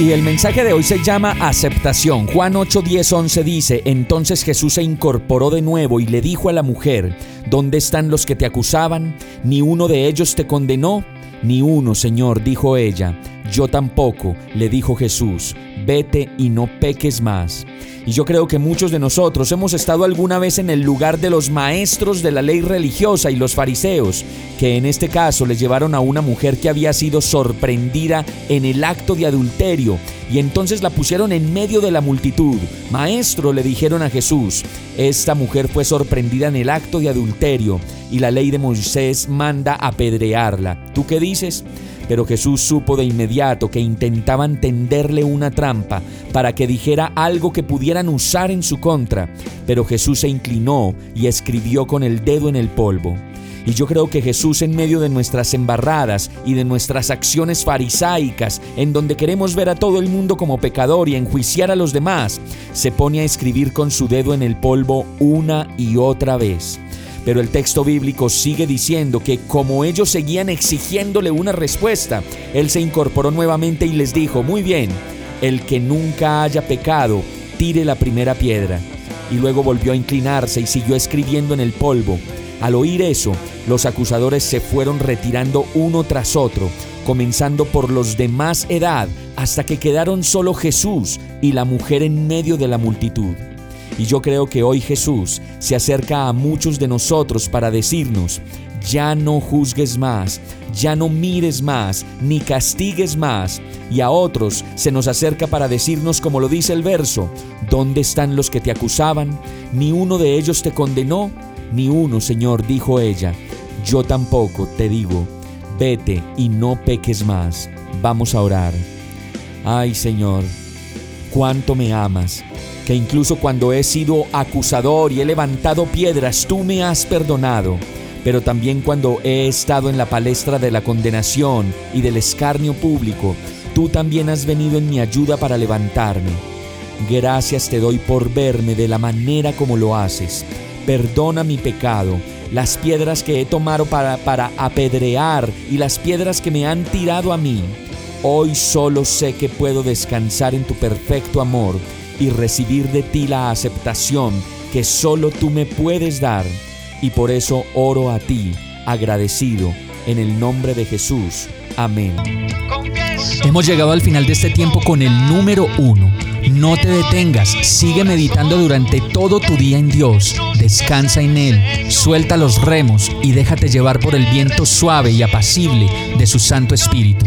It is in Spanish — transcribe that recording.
Y el mensaje de hoy se llama aceptación. Juan 8, 10, 11 dice, entonces Jesús se incorporó de nuevo y le dijo a la mujer, ¿dónde están los que te acusaban? ¿Ni uno de ellos te condenó? Ni uno, Señor, dijo ella. Yo tampoco, le dijo Jesús, vete y no peques más. Y yo creo que muchos de nosotros hemos estado alguna vez en el lugar de los maestros de la ley religiosa y los fariseos, que en este caso les llevaron a una mujer que había sido sorprendida en el acto de adulterio y entonces la pusieron en medio de la multitud. Maestro, le dijeron a Jesús, esta mujer fue sorprendida en el acto de adulterio y la ley de Moisés manda apedrearla. ¿Tú qué dices? Pero Jesús supo de inmediato que intentaban tenderle una trampa para que dijera algo que pudieran usar en su contra. Pero Jesús se inclinó y escribió con el dedo en el polvo. Y yo creo que Jesús en medio de nuestras embarradas y de nuestras acciones farisaicas, en donde queremos ver a todo el mundo como pecador y enjuiciar a los demás, se pone a escribir con su dedo en el polvo una y otra vez. Pero el texto bíblico sigue diciendo que como ellos seguían exigiéndole una respuesta, Él se incorporó nuevamente y les dijo, muy bien, el que nunca haya pecado, tire la primera piedra. Y luego volvió a inclinarse y siguió escribiendo en el polvo. Al oír eso, los acusadores se fueron retirando uno tras otro, comenzando por los de más edad, hasta que quedaron solo Jesús y la mujer en medio de la multitud. Y yo creo que hoy Jesús se acerca a muchos de nosotros para decirnos, ya no juzgues más, ya no mires más, ni castigues más. Y a otros se nos acerca para decirnos, como lo dice el verso, ¿dónde están los que te acusaban? Ni uno de ellos te condenó, ni uno, Señor, dijo ella. Yo tampoco te digo, vete y no peques más. Vamos a orar. Ay, Señor, cuánto me amas que incluso cuando he sido acusador y he levantado piedras, tú me has perdonado. Pero también cuando he estado en la palestra de la condenación y del escarnio público, tú también has venido en mi ayuda para levantarme. Gracias te doy por verme de la manera como lo haces. Perdona mi pecado, las piedras que he tomado para, apedrear y las piedras que me han tirado a mí. Hoy solo sé que puedo descansar en tu perfecto amor y recibir de ti la aceptación que solo tú me puedes dar. Y por eso oro a ti, agradecido, en el nombre de Jesús. Amén. Hemos llegado al final de este tiempo con el número uno. No te detengas, sigue meditando durante todo tu día en Dios, descansa en Él, suelta los remos y déjate llevar por el viento suave y apacible de su Santo Espíritu.